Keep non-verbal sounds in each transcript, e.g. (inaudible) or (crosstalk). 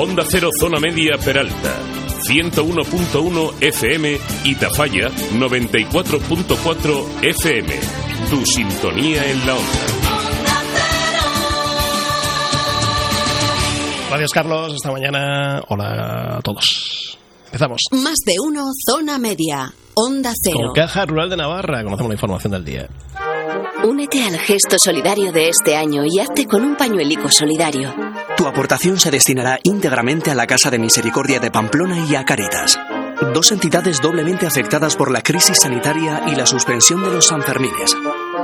Onda Cero Zona Media Peralta. 101.1 FM y Tafalla 94.4 FM. Tu sintonía en la onda. Gracias, Carlos. Esta mañana. Hola a todos. Empezamos. Más de uno, zona media. Onda Cero. Con Caja Rural de Navarra conocemos la información del día. Únete al gesto solidario de este año y hazte con un pañuelico solidario. Tu aportación se destinará íntegramente a la Casa de Misericordia de Pamplona y a Caritas. Dos entidades doblemente afectadas por la crisis sanitaria y la suspensión de los Sanfermines.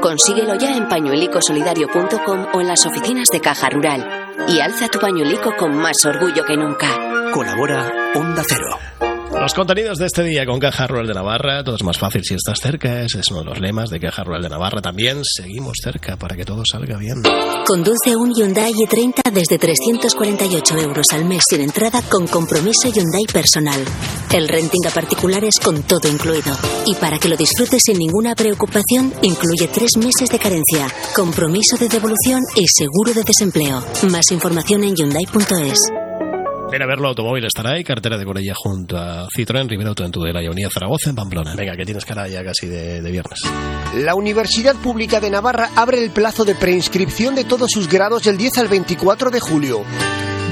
Consíguelo ya en pañuelicosolidario.com o en las oficinas de Caja Rural. Y alza tu pañuelico con más orgullo que nunca. Colabora Onda Cero. Los contenidos de este día con Caja Rural de Navarra, todo es más fácil si estás cerca, ese es uno de los lemas de Caja Rural de Navarra. También seguimos cerca para que todo salga bien. Conduce un Hyundai i30 desde 348 euros al mes sin entrada con compromiso Hyundai personal. El renting a particulares con todo incluido. Y para que lo disfrutes sin ninguna preocupación, incluye tres meses de carencia, compromiso de devolución y seguro de desempleo. Más información en Hyundai.es. Ven a verlo, automóvil estará ahí, cartera de Corella junto a Citroën, Rivera Auto en Tudela y Unidad Zaragoza en Pamplona. Venga, que tienes cara ya casi de, de viernes. La Universidad Pública de Navarra abre el plazo de preinscripción de todos sus grados del 10 al 24 de julio.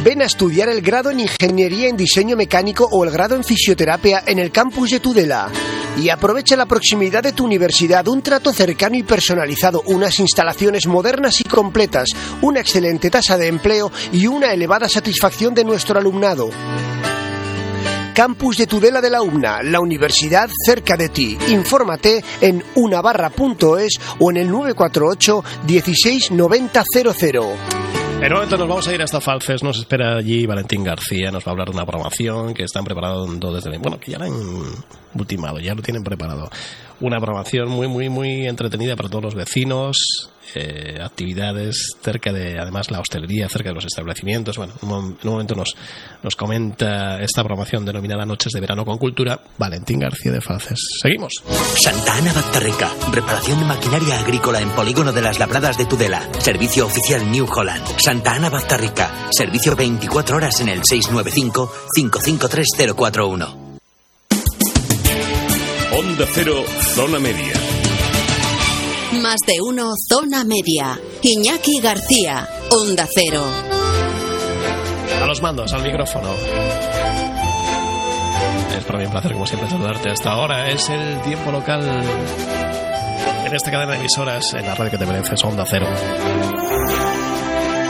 Ven a estudiar el grado en Ingeniería en Diseño Mecánico o el grado en Fisioterapia en el campus de Tudela. Y aprovecha la proximidad de tu universidad, un trato cercano y personalizado, unas instalaciones modernas y completas, una excelente tasa de empleo y una elevada satisfacción de nuestro alumnado. Campus de Tudela de la UNA, la universidad cerca de ti. Infórmate en unabarra.es o en el 948 16 90 00. En un momento nos vamos a ir hasta Falces, nos espera allí Valentín García, nos va a hablar de una programación que están preparando desde... Bueno, que ya la han ultimado, ya lo tienen preparado. Una programación muy, muy, muy entretenida para todos los vecinos, eh, actividades cerca de, además, la hostelería, cerca de los establecimientos. Bueno, en un momento nos, nos comenta esta programación denominada Noches de Verano con Cultura, Valentín García de Falces. Seguimos. Santa Ana Bactarrica. Reparación de maquinaria agrícola en Polígono de las Labradas de Tudela. Servicio oficial New Holland. Santa Ana Bactarrica. Servicio 24 horas en el 695-553041. Onda Cero, Zona Media. Más de uno, zona media. Iñaki García, Onda Cero. A los mandos, al micrófono. Es para mí un placer, como siempre, saludarte hasta ahora. Es el tiempo local en esta cadena de emisoras en la radio que te mereces, Onda Cero.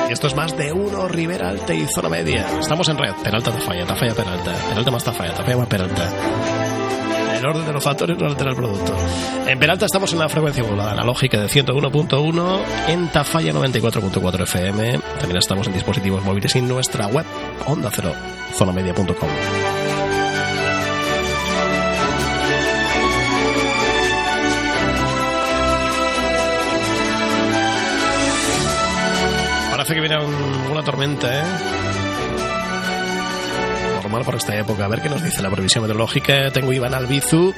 Y esto es más de uno, Rivera Alta y Zona Media. Estamos en red. Peralta, Tafalla, Tafalla, Peralta. Peralta más Tafalla, Tafalla más Peralta. El orden de los factores no altera el producto. En Peralta estamos en la frecuencia modulada analógica de 101.1, en Tafalla 94.4 FM. También estamos en dispositivos móviles y en nuestra web, onda cero, zonamedia.com. Parece que viene un- una tormenta, ¿eh? Normal por esta época. A ver qué nos dice la previsión meteorológica. Tengo Iván Albizu,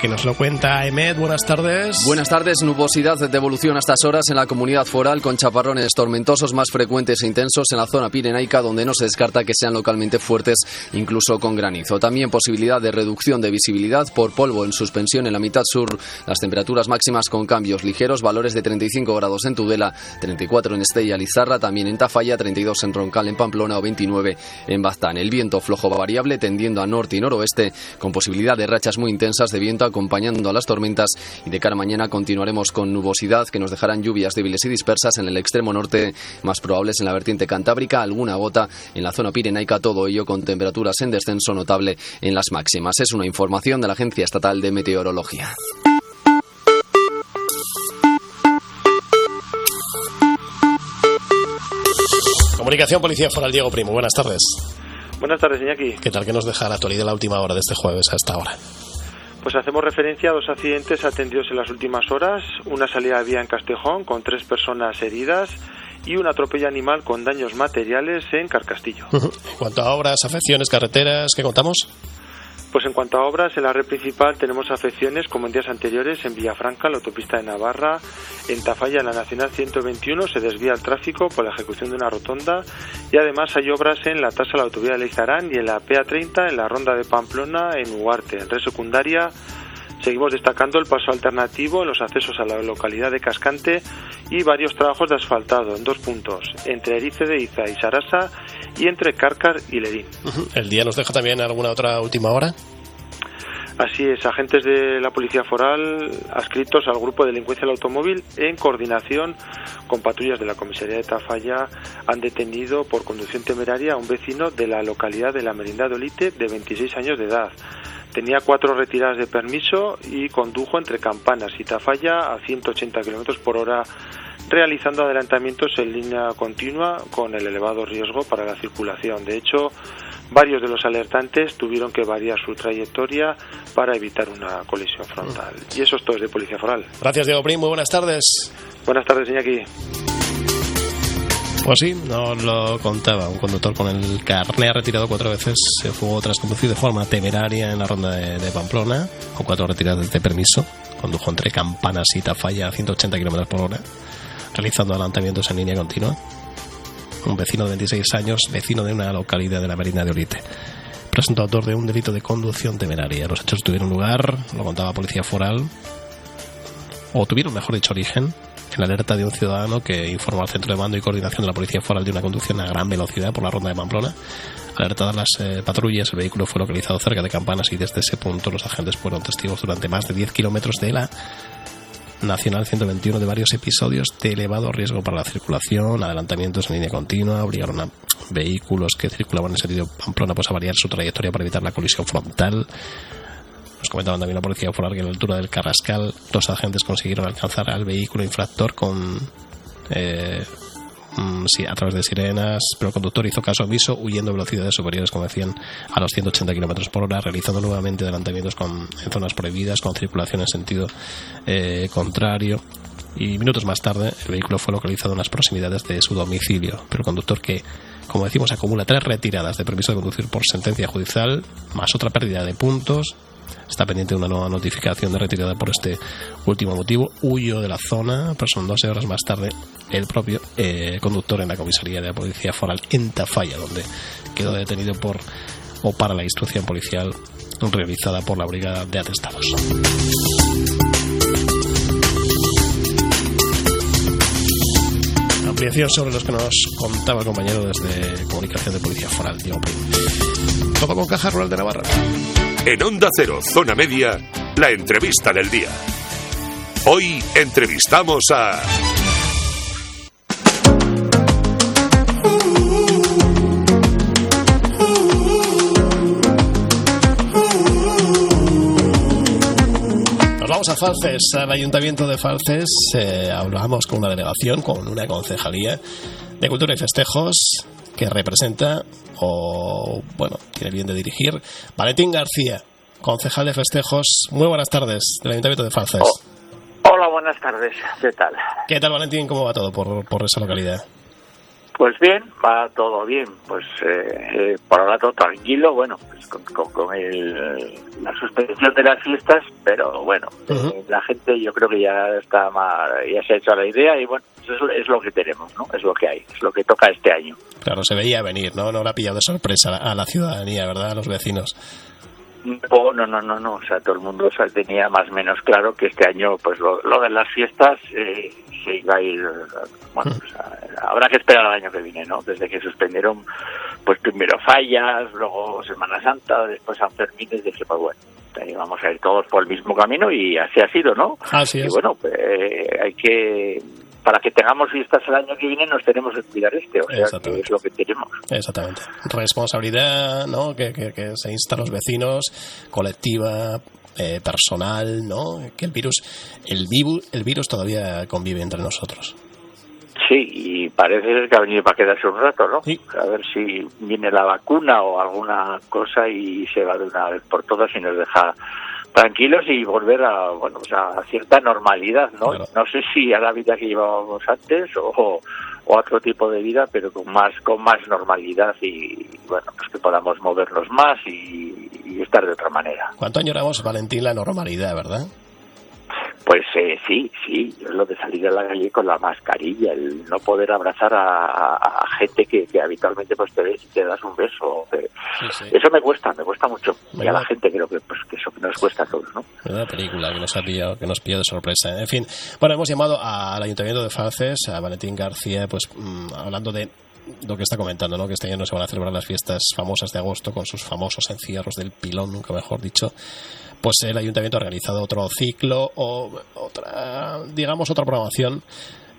que nos lo cuenta. Emed, buenas tardes. Buenas tardes, nubosidad de evolución a estas horas en la comunidad foral con chaparrones tormentosos más frecuentes e intensos en la zona pirenaica donde no se descarta que sean localmente fuertes incluso con granizo. También posibilidad de reducción de visibilidad por polvo en suspensión en la mitad sur. Las temperaturas máximas con cambios ligeros, valores de 35 grados en Tudela, 34 en Estella Lizarra, también en Tafalla, 32 en Roncal en Pamplona o 29 en Baztán. El viento flojo variable tendiendo a norte y noroeste con posibilidad de rachas muy intensas de viento acompañando a las tormentas y de cara a mañana continuaremos con nubosidad que nos dejarán lluvias débiles y dispersas en el extremo norte, más probables en la vertiente cantábrica, alguna gota en la zona pirenaica, todo ello con temperaturas en descenso notable en las máximas. Es una información de la Agencia Estatal de Meteorología. Comunicación Policía Foral Diego Primo, buenas tardes. Buenas tardes, Iñaki. ¿Qué tal? ¿Qué nos deja la actualidad la última hora de este jueves a esta hora? Pues hacemos referencia a dos accidentes atendidos en las últimas horas, una salida de vía en Castejón con tres personas heridas y un atropello animal con daños materiales en Carcastillo. (laughs) En cuanto a obras, afecciones, carreteras, ¿qué contamos? Pues en cuanto a obras, en la red principal tenemos afecciones como en días anteriores en Villafranca, la autopista de Navarra, en Tafalla, en la Nacional 121, se desvía el tráfico por la ejecución de una rotonda y además hay obras en la tasa la autovía de Leizarán y en la PA30 en la ronda de Pamplona en Huarte. En red secundaria seguimos destacando el paso alternativo en los accesos a la localidad de Cascante y varios trabajos de asfaltado en dos puntos, entre Erice de Iza y Sarasa y entre Cárcar y Ledín. ¿El día nos deja también alguna otra última hora? Así es, agentes de la Policía Foral adscritos al Grupo de Delincuencia del Automóvil, en coordinación con patrullas de la Comisaría de Tafalla, han detenido por conducción temeraria a un vecino de la localidad de la Merindad de Olite de 26 años de edad. Tenía cuatro retiradas de permiso y condujo entre Campanas y Tafalla a 180 kilómetros por hora realizando adelantamientos en línea continua con el elevado riesgo para la circulación. De hecho, varios de los alertantes tuvieron que variar su trayectoria para evitar una colisión frontal. Y eso es todo de Policía Foral. Gracias, Diego Prim. Muy buenas tardes. Buenas tardes, Iñaki. Pues sí, nos lo contaba. Un conductor con el carné retirado cuatro veces se fugó tras conducir de forma temeraria en la ronda de, Pamplona, con cuatro retiradas de permiso. Condujo entre Campanas y Tafalla a 180 km por hora realizando adelantamientos en línea continua. Un vecino de 26 años, vecino de una localidad de la Marina de Olite, presunto autor de un delito de conducción temeraria. Los hechos tuvieron lugar, lo contaba Policía Foral, o tuvieron, mejor dicho, origen en alerta de un ciudadano que informó al centro de mando y coordinación de la Policía Foral de una conducción a gran velocidad por la ronda de Pamplona. Alertadas las eh, patrullas, el vehículo fue localizado cerca de Campanas y desde ese punto los agentes fueron testigos durante más de 10 kilómetros de la Nacional 121 de varios episodios de elevado riesgo para la circulación, adelantamientos en línea continua, obligaron a vehículos que circulaban en sentido Pamplona pues, a variar su trayectoria para evitar la colisión frontal. Comentaban también la policía foral que a la altura del Carrascal dos agentes consiguieron alcanzar al vehículo infractor con eh, Mm, a través de sirenas, pero el conductor hizo caso omiso, huyendo a velocidades superiores, como decían, a los 180 km por hora, realizando nuevamente adelantamientos con, en zonas prohibidas, con circulación en sentido eh, contrario. Y minutos más tarde, el vehículo fue localizado en las proximidades de su domicilio, pero el conductor que, como decimos, acumula tres retiradas de permiso de conducir por sentencia judicial, más otra pérdida de puntos, está pendiente una nueva notificación de retirada por este último motivo. Huyó de la zona, pero son 12 horas más tarde el propio eh, conductor en la comisaría de la Policía Foral en Tafalla, donde quedó detenido por o para la instrucción policial realizada por la Brigada de Atestados. Ampliación sobre los que nos contaba el compañero desde Comunicación de Policía Foral, Diego. Todo con Caja Rural de Navarra. En Onda Cero, Zona Media, la entrevista del día. Hoy entrevistamos a... Nos vamos a Falces, al Ayuntamiento de Falces. Eh, hablamos con una delegación, con una concejalía de Cultura y Festejos que representa o, bueno, tiene bien de dirigir Valentín García, concejal de festejos. Muy buenas tardes del Ayuntamiento de Falces. Oh, hola, buenas tardes. ¿Qué tal? ¿Qué tal, Valentín? ¿Cómo va todo por, por esa localidad? Pues bien, va todo bien. Pues eh, eh, por ahora todo tranquilo, bueno, pues con, con, con el, la suspensión de las fiestas, pero bueno, uh -huh. eh, la gente yo creo que ya está más, ya se ha hecho la idea y bueno, es, es, lo que tenemos, ¿no? Es lo que hay, es lo que toca este año. Claro, se veía venir, ¿no? No la ha pillado de sorpresa a la ciudadanía, ¿verdad? A los vecinos. Oh, no, no, no, no, o sea, todo el mundo o sea, tenía más o menos claro que este año, pues lo, lo de las fiestas eh, se iba a ir, bueno, pues, habrá que esperar al año que viene, ¿no? Desde que suspendieron, pues primero fallas, luego Semana Santa, después San Fermín, dije, pues bueno, vamos a ir todos por el mismo camino y así ha sido, ¿no? Así es. Y bueno, pues, eh, hay que para que tengamos fiestas el año que viene nos tenemos que cuidar este, o sea, que es lo que tenemos. Exactamente. Responsabilidad, ¿no? Que, que, que se insta a los vecinos, colectiva, eh, personal, ¿no? Que el virus, el virus, el virus todavía convive entre nosotros. Sí, y parece que ha venido para quedarse un rato, ¿no? Sí. A ver si viene la vacuna o alguna cosa y se va de una vez por todas y nos deja tranquilos y volver a bueno pues a cierta normalidad no claro. no sé si a la vida que llevábamos antes o, o otro tipo de vida, pero con más con más normalidad y, bueno, pues que podamos movernos más y, y estar de otra manera. ¿Cuánto añoramos, Valentín, la normalidad, verdad? Pues eh, sí, sí, lo de salir a la calle con la mascarilla, el no poder abrazar a, gente que, habitualmente pues te ves y te das un beso. Eh, eso me cuesta, me cuesta mucho. Y a la gente creo que, pues, que eso nos cuesta a todos, ¿no? Una película que nos ha pillado, que nos pilló de sorpresa. En fin, bueno, hemos llamado al Ayuntamiento de Falces, a Valentín García, pues mm, hablando de lo que está comentando, ¿no? que este año no se van a celebrar las fiestas famosas de agosto con sus famosos encierros del pilón, nunca mejor dicho, pues el ayuntamiento ha organizado otro ciclo o otra, digamos, otra programación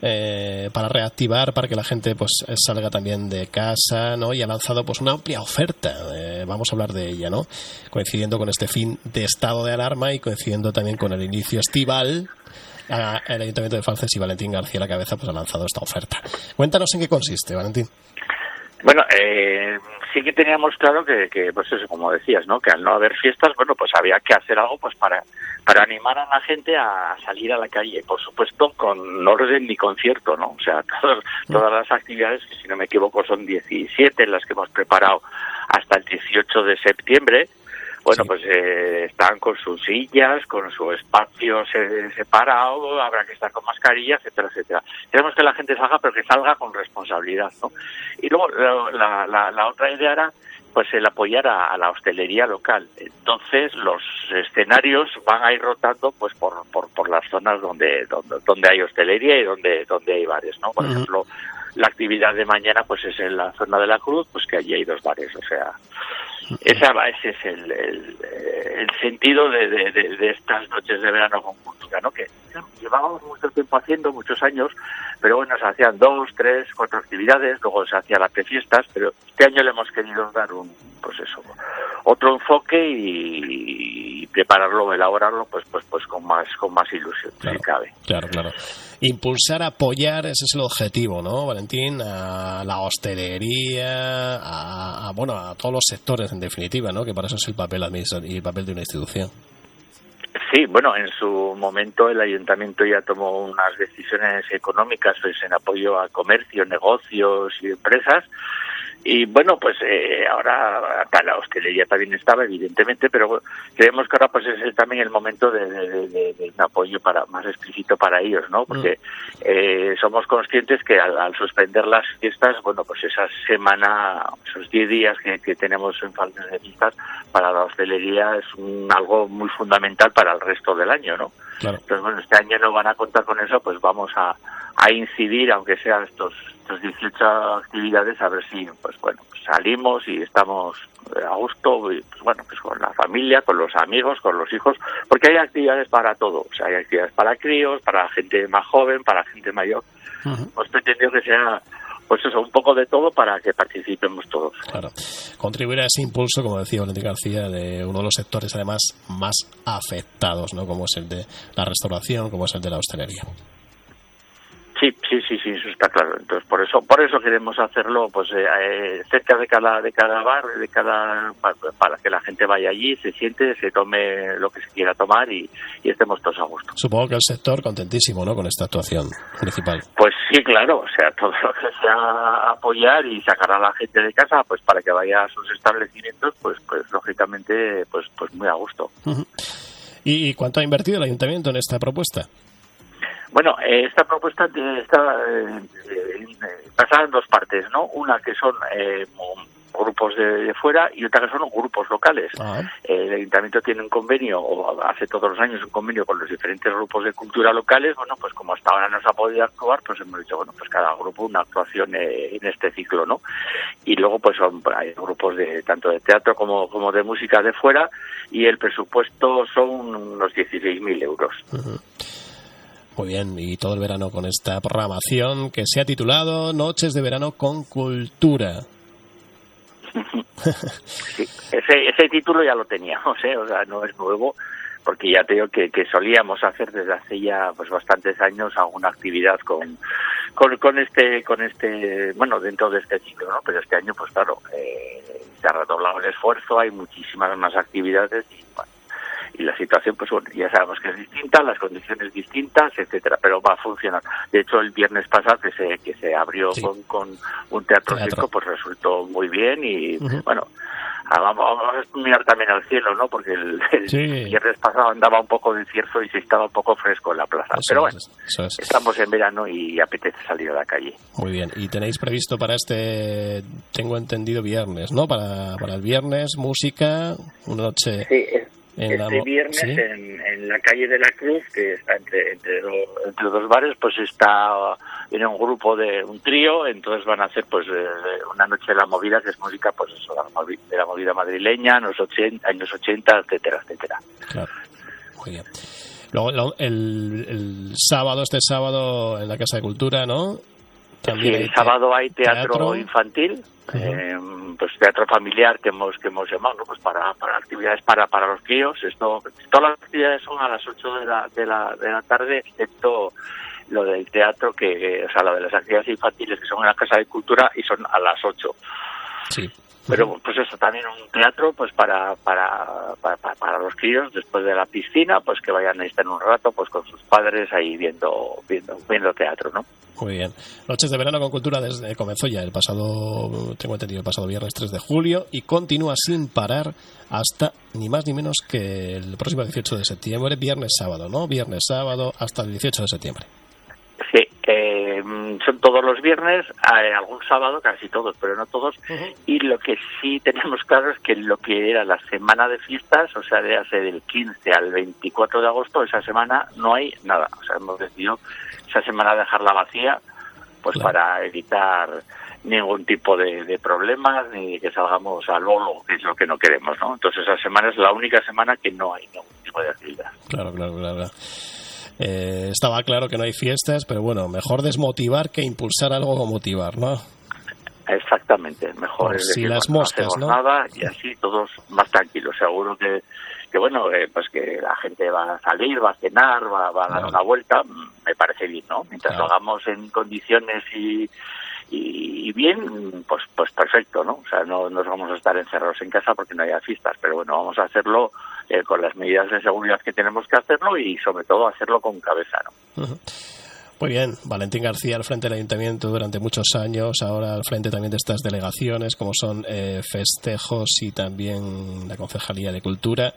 eh, para reactivar, para que la gente pues salga también de casa, ¿no? Y ha lanzado pues una amplia oferta. Eh, vamos a hablar de ella, ¿no? Coincidiendo con este fin de estado de alarma y coincidiendo también con el inicio estival. El Ayuntamiento de Falces y Valentín García la cabeza pues ha lanzado esta oferta. Cuéntanos en qué consiste, Valentín. Bueno, eh, sí que teníamos claro que, que, pues eso, como decías, ¿no? Que al no haber fiestas, bueno, pues había que hacer algo, pues para para animar a la gente a salir a la calle, por supuesto, con orden ni concierto, ¿no? O sea, (laughs) todas, todas las actividades, que si no me equivoco son 17 las que hemos preparado hasta el 18 de septiembre, bueno, pues eh, están con sus sillas, con su espacio separado, habrá que estar con mascarilla, etcétera, etcétera. Queremos que la gente salga, pero que salga con responsabilidad, ¿no? Y luego la, la, la otra idea era pues el apoyar a, la hostelería local. Entonces los escenarios van a ir rotando pues por, por, por las zonas donde, donde, donde hay hostelería y donde, donde hay bares, ¿no? Por ejemplo, la actividad de mañana pues es en la zona de la Cruz, pues que allí hay dos bares, o sea, esa, ese es el, el, sentido de, de, estas noches de verano con cultura, ¿no? Que llevábamos mucho tiempo haciendo, muchos años, pero bueno, se hacían dos, tres, cuatro actividades, luego se hacían las fiestas, pero este año le hemos querido dar un, pues eso, otro enfoque y, prepararlo, elaborarlo, pues, pues, pues con más, con más ilusión, claro, si cabe. Claro, claro. Impulsar, apoyar, ese es el objetivo, ¿no, Valentín? A la hostelería, a, bueno, a todos los sectores, en definitiva, ¿no? Que para eso es el papel y el papel de una institución. Sí, bueno, en su momento el ayuntamiento ya tomó unas decisiones económicas pues, en apoyo a comercio, negocios y empresas y bueno, pues eh, ahora acá la hostelería también estaba, evidentemente, pero creemos que ahora pues es también el momento de, un apoyo para más explícito para ellos, ¿no? Porque mm. eh, somos conscientes que al, suspender las fiestas, bueno, pues esa semana, esos 10 días que, tenemos en falta de fiestas, para la hostelería es un, algo muy fundamental para el resto del año, ¿no? Entonces, bueno, este año no van a contar con eso, pues vamos a, a incidir, aunque sean estos, estos 18 actividades, a ver si, pues bueno, salimos y estamos a gusto, y, pues bueno, pues con la familia, con los amigos, con los hijos, porque hay actividades para todo, o sea, hay actividades para críos, para gente más joven, para gente mayor. Pues pretendido que sea pues eso, un poco de todo para que participemos todos. Claro. Contribuir a ese impulso, como decía Valentín García, de uno de los sectores además más afectados, ¿no? Como es el de la restauración, como es el de la hostelería. Sí, sí, sí, eso está claro. Entonces, por eso, por eso queremos hacerlo, pues, eh, eh, cerca de cada, de cada bar, de cada, para, que la gente vaya allí, se siente, se tome lo que se quiera tomar y, estemos todos a gusto. Supongo que el sector contentísimo, ¿no? Con esta actuación principal. Pues sí, claro. O sea, todo lo que sea apoyar y sacar a la gente de casa, pues, para que vaya a sus establecimientos, pues, pues, lógicamente, pues, pues muy a gusto. ¿Y cuánto ha invertido el ayuntamiento en esta propuesta? Bueno, eh, esta propuesta está eh, basada en dos partes, ¿no? Una que son eh, grupos de, fuera y otra que son grupos locales. Ah. el ayuntamiento tiene un convenio, o hace todos los años un convenio con los diferentes grupos de cultura locales. Bueno, pues como hasta ahora no se ha podido actuar, pues hemos dicho, bueno, pues cada grupo una actuación en este ciclo, ¿no? Y luego, pues son, hay grupos de tanto de teatro como, como de música de fuera y el presupuesto son unos 16.000 euros. Muy bien, y todo el verano con esta programación que se ha titulado Noches de Verano con Cultura. Ese, ese título ya lo teníamos, ¿eh? o sea, no es nuevo, porque ya te digo que, que solíamos hacer desde hace ya pues bastantes años alguna actividad con, con, este, con este, bueno, dentro de este ciclo, ¿no? Pero este año, pues claro, eh, se ha redoblado el esfuerzo, hay muchísimas más actividades y bueno, y la situación, pues bueno, ya sabemos que es distinta, las condiciones distintas, etcétera, pero va a funcionar. De hecho, el viernes pasado que se, que se abrió con, con un teatro, circo, pues resultó muy bien y, bueno, Ah, vamos, a mirar también al cielo, ¿no? Porque el, viernes pasado andaba un poco de cierzo y se estaba un poco fresco en la plaza. Pero bueno, estamos en verano y apetece salir a la calle. Muy bien. ¿Y tenéis previsto para este, tengo entendido, viernes, ¿no? Para, para el viernes, música, una noche... Sí, este viernes en, la calle de la Cruz, que está entre, entre, dos bares, pues está viene un grupo de un trío, entonces van a hacer pues eh, una noche de la movida, que es música pues eso, de la movida madrileña, años 80, años 80 etcétera, etcétera. Claro. Muy bien. Luego el, el, sábado, este sábado en la Casa de Cultura, ¿no? También el sábado hay teatro, infantil, eh, pues teatro familiar que hemos que hemos llamado, pues para, para actividades para para los críos. Esto, todas las actividades son a las 8 de la, de la, de la tarde, excepto lo del teatro, que, o sea, lo de las actividades infantiles que son en la Casa de Cultura y son a las 8. Sí. Pero pues eso, también un teatro pues para, para, para, los críos después de la piscina, pues que vayan a estar un rato pues con sus padres ahí viendo, viendo, viendo teatro, ¿no? Muy bien. Noches de verano con cultura desde comenzó ya el pasado, tengo entendido, el pasado viernes 3 de julio y continúa sin parar hasta ni más ni menos que el próximo 18 de septiembre, viernes sábado, ¿no? Viernes sábado hasta el 18 de septiembre. Sí, eh, son todos los viernes, hay algún sábado, casi todos, pero no todos. Y lo que sí tenemos claro es que lo que era la semana de fiestas, o sea, de hace del 15 al 24 de agosto, esa semana no hay nada. O sea, hemos decidido esa semana dejarla vacía, pues para evitar ningún tipo de, problemas ni que salgamos al bolo, que es lo que no queremos, ¿no? Entonces esa semana es la única semana que no hay ningún tipo de actividad. Claro, claro, claro. Eh, estaba claro que no hay fiestas, pero bueno, mejor desmotivar que impulsar algo o motivar, ¿no? Exactamente, mejor es si las moscas, no, nada y así todos más tranquilos. Seguro que, que bueno, eh, pues que la gente va a salir, va a cenar, va, a dar una vuelta, me parece bien, ¿no? Mientras lo hagamos en condiciones y, y, bien, pues pues perfecto, ¿no? O sea, no nos vamos a estar encerrados en casa porque no haya fiestas, pero bueno, vamos a hacerlo eh, con las medidas de seguridad que tenemos que hacerlo y sobre todo hacerlo con cabeza, ¿no? Muy bien, Valentín García al frente del ayuntamiento durante muchos años, ahora al frente también de estas delegaciones como son eh, festejos y también la Concejalía de Cultura.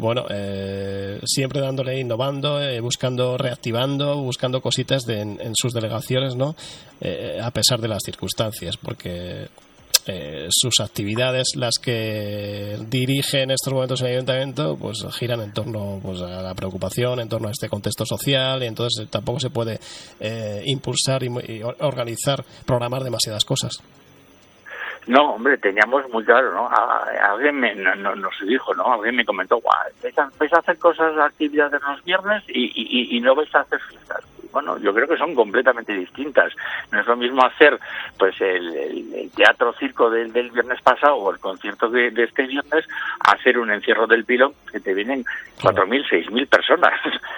Bueno, eh, siempre dándole, innovando, buscando, reactivando, buscando cositas en, sus delegaciones, ¿no? a pesar de las circunstancias, porque eh, sus actividades, las que dirige en estos momentos el ayuntamiento, pues giran en torno pues, a la preocupación, en torno a este contexto social, y entonces tampoco se puede eh, impulsar y, organizar, programar demasiadas cosas. No, hombre, teníamos muy claro, ¿no? alguien me, no, nos dijo, ¿no? Alguien me comentó, vais a, hacer cosas, actividades los viernes y, y no vais a hacer fiestas bueno, yo creo que son completamente distintas. No es lo mismo hacer pues el, teatro circo del, del, viernes pasado o el concierto de, este viernes, hacer un encierro del pilón que te vienen cuatro mil, seis mil personas.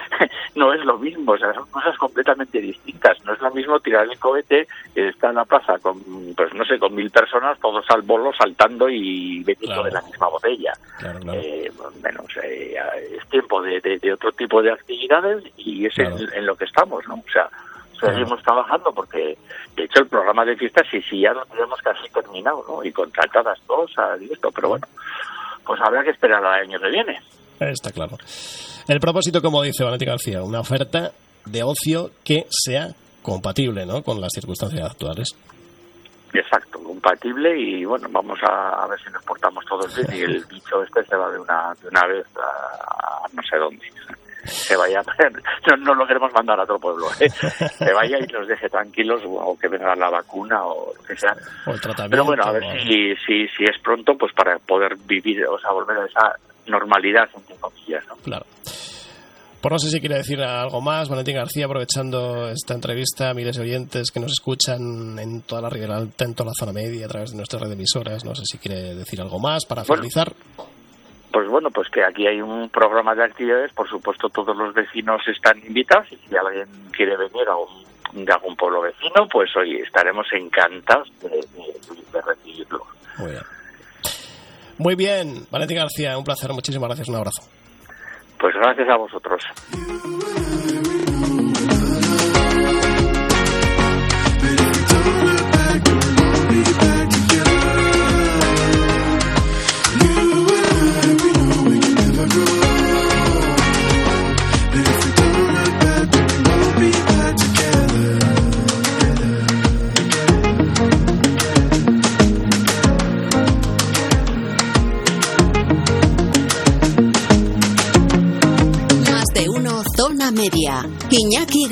(laughs) no es lo mismo, o sea, son cosas completamente distintas. No es lo mismo tirar el cohete que está en la plaza con, pues no sé, con mil personas, todos al bolo saltando y bebiendo de la misma botella. Eh, bueno, es tiempo de, otro tipo de actividades y es en lo que estamos. ¿No? O sea, seguimos trabajando porque, de hecho, el programa de fiestas sí, sí, ya lo tenemos casi terminado, ¿no? Y contratadas cosas y esto, pero bueno, pues habrá que esperar al año que viene. Está claro. El propósito, como dice Valentín García, una oferta de ocio que sea compatible, ¿no? Con las circunstancias actuales. Exacto, compatible y bueno, vamos a, ver si nos portamos todos bien y el (laughs) bicho este se va de una, de una vez a no sé dónde se vaya, (laughs) no, no lo queremos mandar a otro pueblo, ¿eh? se vaya y nos deje tranquilos o que venga la vacuna o lo que sea. Pero bueno, a ver si, si, si es pronto, pues para poder vivir, o sea, volver a esa normalidad, entre comillas, ¿no? Claro. Por no sé si quiere decir algo más, Valentín García, aprovechando esta entrevista, miles de oyentes que nos escuchan en toda la Ribera Alta, en toda la zona media, a través de nuestras redes emisoras, no sé si quiere decir algo más para finalizar pues bueno, pues que aquí hay un programa de actividades, por supuesto todos los vecinos están invitados y si alguien quiere venir a un, de algún pueblo vecino, pues hoy estaremos encantados de, recibirlo. Muy bien. Muy bien, Valentín García, un placer, muchísimas gracias, un abrazo. Pues gracias a vosotros.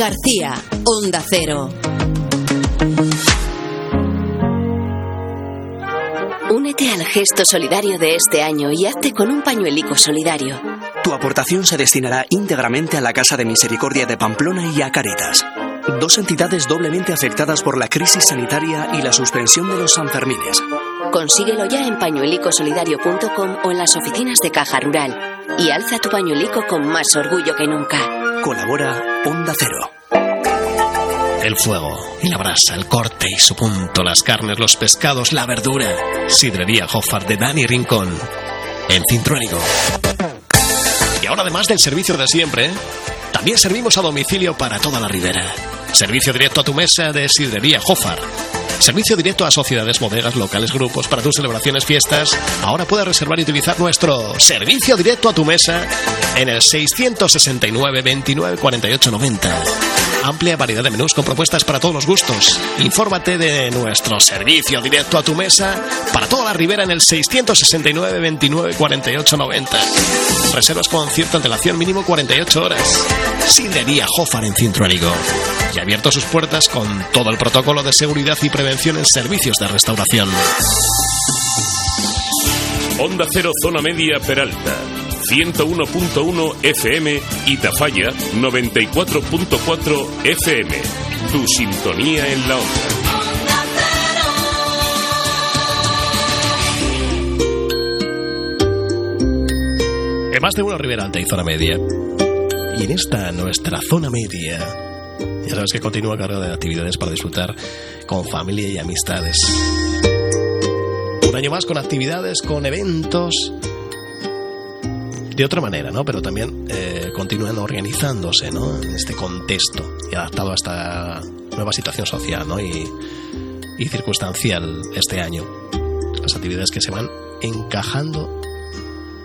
García, Onda Cero. Únete al gesto solidario de este año y hazte con un pañuelico solidario. Tu aportación se destinará íntegramente a la Casa de Misericordia de Pamplona y a Caritas, dos entidades doblemente afectadas por la crisis sanitaria y la suspensión de los Sanfermines. Consíguelo ya en pañuelicosolidario.com o en las oficinas de Caja Rural. Y alza tu pañuelico con más orgullo que nunca. Colabora Onda Cero. El fuego y la brasa, el corte y su punto, las carnes, los pescados, la verdura. Sidrería Hoffar de Dani Rincón. En Cintruénigo. Y ahora además del servicio de siempre, también servimos a domicilio para toda la ribera. Servicio directo a tu mesa de Sidrería Hoffar. Servicio directo a sociedades, bodegas, locales, grupos para tus celebraciones, fiestas. Ahora puedes reservar y utilizar nuestro servicio directo a tu mesa en el 669 29 48 90. Amplia variedad de menús con propuestas para todos los gustos. Infórmate de nuestro servicio directo a tu mesa para toda la ribera en el 669 29 48 90. Reservas con cierta antelación mínimo 48 horas. Sidrería Jofar en Cintruénigo. Y ha abierto sus puertas con todo el protocolo de seguridad y prevención en servicios de restauración. Onda Cero Zona Media Peralta. 101.1 FM y Tafalla 94.4 FM. Tu sintonía en la onda. Más de una Ribera Alta y zona media. Y en esta nuestra zona media, ya sabes que continúa cargada de actividades para disfrutar con familia y amistades. Un año más con actividades, con eventos. De otra manera, ¿no? Pero también eh, continúan organizándose, ¿no? En este contexto y adaptado a esta nueva situación social, ¿no? Y, y circunstancial este año. Las actividades que se van encajando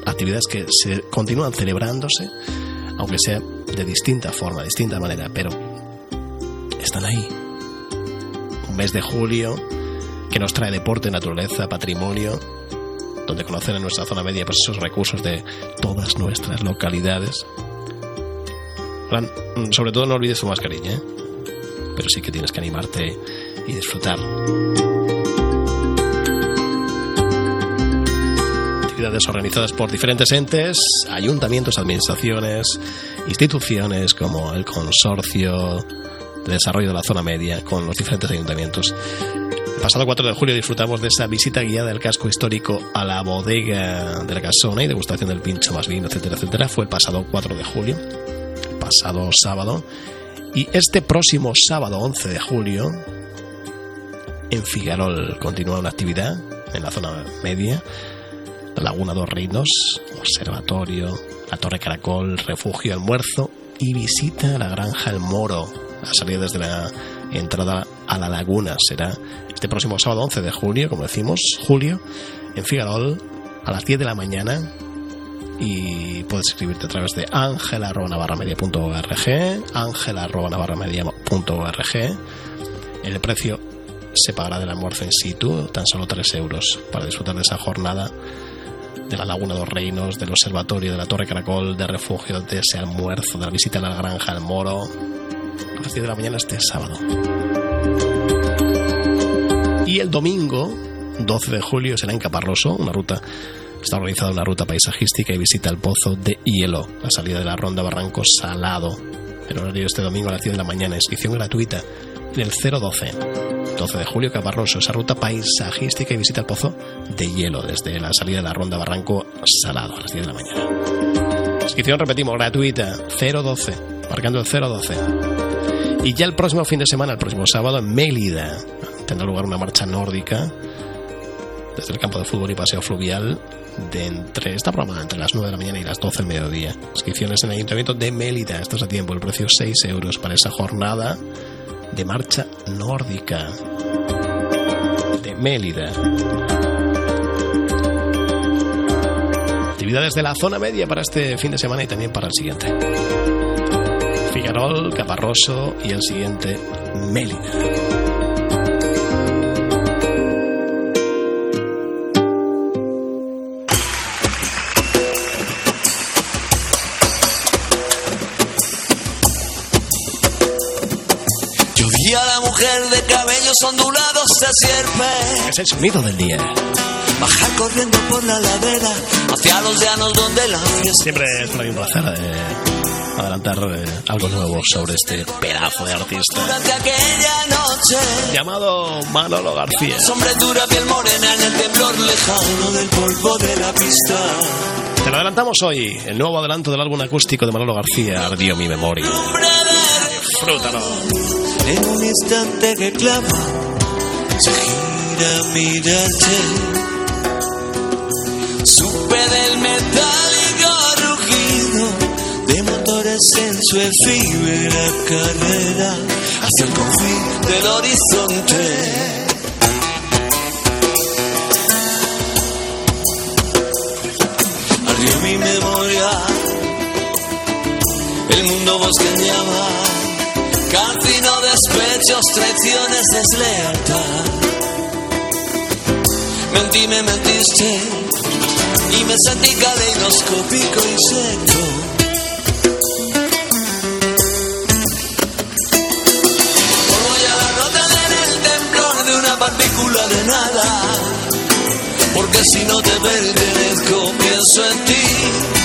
actividades que se continúan celebrándose, aunque sea de distinta forma, de distinta manera, pero ahí. Un mes de julio que nos trae deporte, naturaleza, patrimonio, donde conocer en nuestra zona media pues esos recursos de todas nuestras localidades. Fran, sobre todo no olvides tu mascarilla, ¿eh? pero sí que tienes que animarte y disfrutar. actividades organizadas por diferentes entes, ayuntamientos, administraciones, instituciones como el Consorcio de Desarrollo de la Zona Media con los diferentes ayuntamientos. Pasado 4 de julio disfrutamos de esa visita guiada del casco histórico a la bodega de la casona y degustación del pincho más vino, etcétera, etcétera. Fue el pasado 4 de julio, pasado sábado. Y este próximo sábado 11 de julio, en Figarol, continúa una actividad en la zona media la Laguna dos Reinos, observatorio, la Torre Caracol, refugio almuerzo y visita a la Granja El Moro. La salida desde la entrada a la laguna será este próximo sábado 11 de julio, como decimos, julio, en Figarol, a las 10 de la mañana. Y puedes escribirte a través de angela.navarramedia.org, angela.navarramedia.org. El precio se pagará del almuerzo in situ, tan solo 3 euros, para disfrutar de esa jornada de la Laguna dos Reinos, del Observatorio, de la Torre Caracol, de refugio, de ese almuerzo, de la visita a la Granja El Moro, a las 10 de la mañana este sábado. Y el domingo, 12 de julio, será en Caparroso, una ruta, está organizada una ruta paisajística y visita al Pozo de Hielo, la salida de la Ronda Barranco Salado. El horario este domingo a las 10 de la mañana, inscripción gratuita en el 012. 12 de julio, Caparroso, esa ruta paisajística y visita al Pozo de Hielo desde la salida de la Ronda Barranco Salado a las 10 de la mañana. Inscripción, repetimos, gratuita, 012, marcando el 012. Y ya el próximo fin de semana, el próximo sábado, en Mélida, tendrá lugar una marcha nórdica desde el campo de fútbol y paseo fluvial de entre esta programa entre las 9 de la mañana y las 12 del mediodía. Inscripciones en el Ayuntamiento de Mélida, esto es a tiempo, el precio 6 euros para esa jornada de marcha nórdica de Mélida. Actividades de la zona media para este fin de semana y también para el siguiente. Figarol, Caparroso y el siguiente Mélida. de cabellos ondulados se sierpe. Es el sonido del día. Baja corriendo por la ladera hacia los llanos donde la fiesta. Siempre es un placer eh, adelantar eh, algo nuevo sobre este pedazo de artista. Durante aquella noche. Llamado Manolo García. Sombre dura, piel morena en el temblor lejano del polvo de la pista. Te lo adelantamos hoy, el nuevo adelanto del álbum acústico de Manolo García, Ardió mi memoria. Disfrútalo en un instante que clama, se gira a mirarte. Supe del metálico en su efímera carrera hacia el confín del horizonte. Mi memoria, el mundo bosqueñaba Cancino despechos, traiciones, deslealtad. Mentí, me mentiste y me sentí caleidoscópico y de nada. Porque si no te pertenezco, pienso en ti.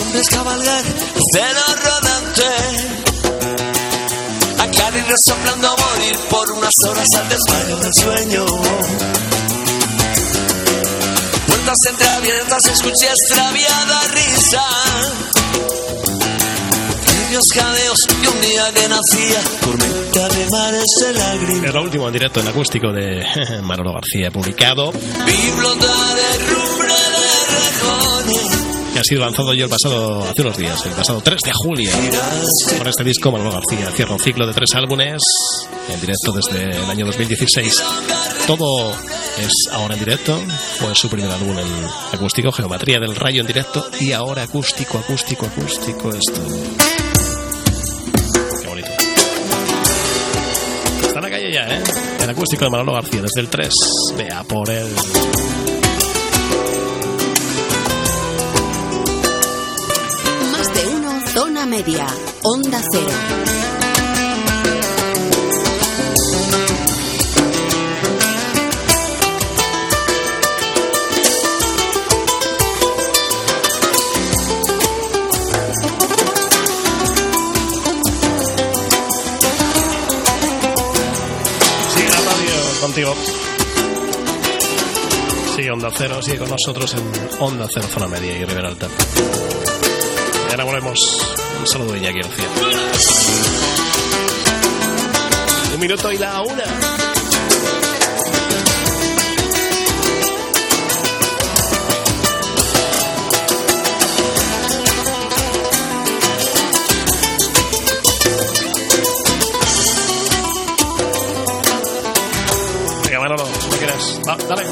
Hombres cabalgar celo rodante. Acá y resoplando a morir por unas horas al desmayo del sueño. Puertas entreabiertas, escuché extraviada risa. Nervios jadeos y un día que nacía, tormenta de mares de lágrimas. Es lo último en directo en acústico de (laughs) Manolo García, publicado. Biblota ha sido lanzado yo el pasado, hace unos días, el pasado 3 de julio. Con este disco, Manolo García cierra un ciclo de tres álbumes en directo desde el año 2016. Todo es ahora en directo. Fue su primer álbum en acústico, Geometría del Rayo en directo. Y ahora acústico, acústico, acústico, esto. Qué bonito. Está en la calle ya, ¿eh? El acústico de Manolo García desde el 3. Vea por. Zona Media, Onda Cero. Sigue la radio contigo. Sí, Onda Cero, sigue con nosotros en Onda Cero Zona Media y Rivera Alta ahora volvemos. Saludo de Iñaki García. Un minuto y la una. Venga, Manolo, no quieras. Va, dale.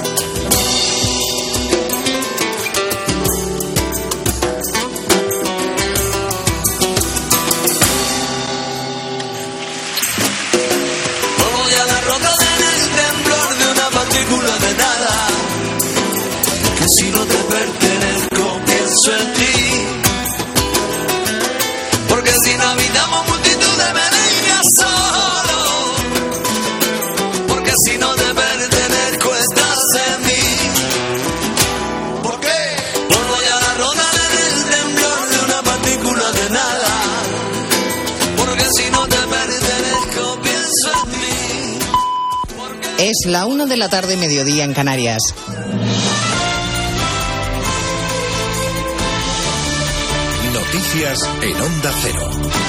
Pertenezco, pienso en ti. Porque si no habitamos multitud de merengues solo. Porque si no te pertenezco, estás en mí. ¿Por qué? Por a rodar en el temblor de una partícula de nada. Porque si no te pertenezco, pienso en ti. Es la una de la tarde, mediodía en Canarias. En Onda Cero.